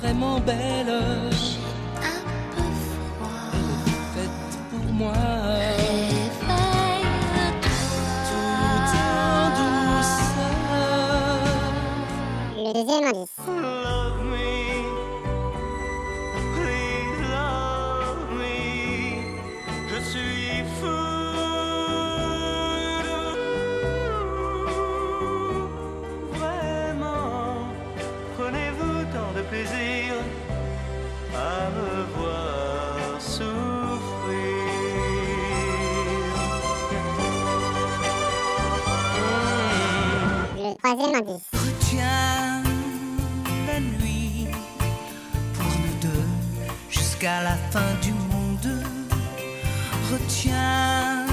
Vraiment belle. un peu froid. Elle est faite pour moi. Tout en douceur. Le deuxième indice. Troisième indice. Retiens la nuit pour nous deux jusqu'à la fin du monde. Retiens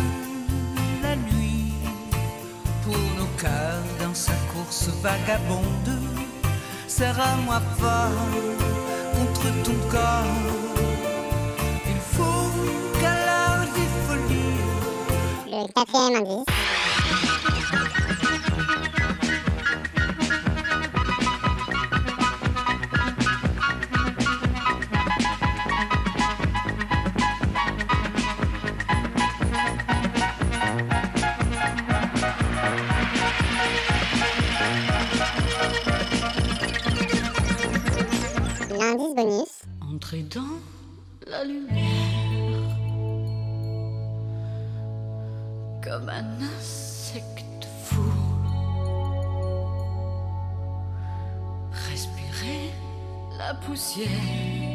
la nuit pour nos cœurs dans sa course vagabonde. Serre-moi fort contre ton corps. Il faut qu'à l'heure des folies. Le quatrième indice. L'indice bonus. Entrez dans la lumière comme un insecte fou. Respirez la poussière.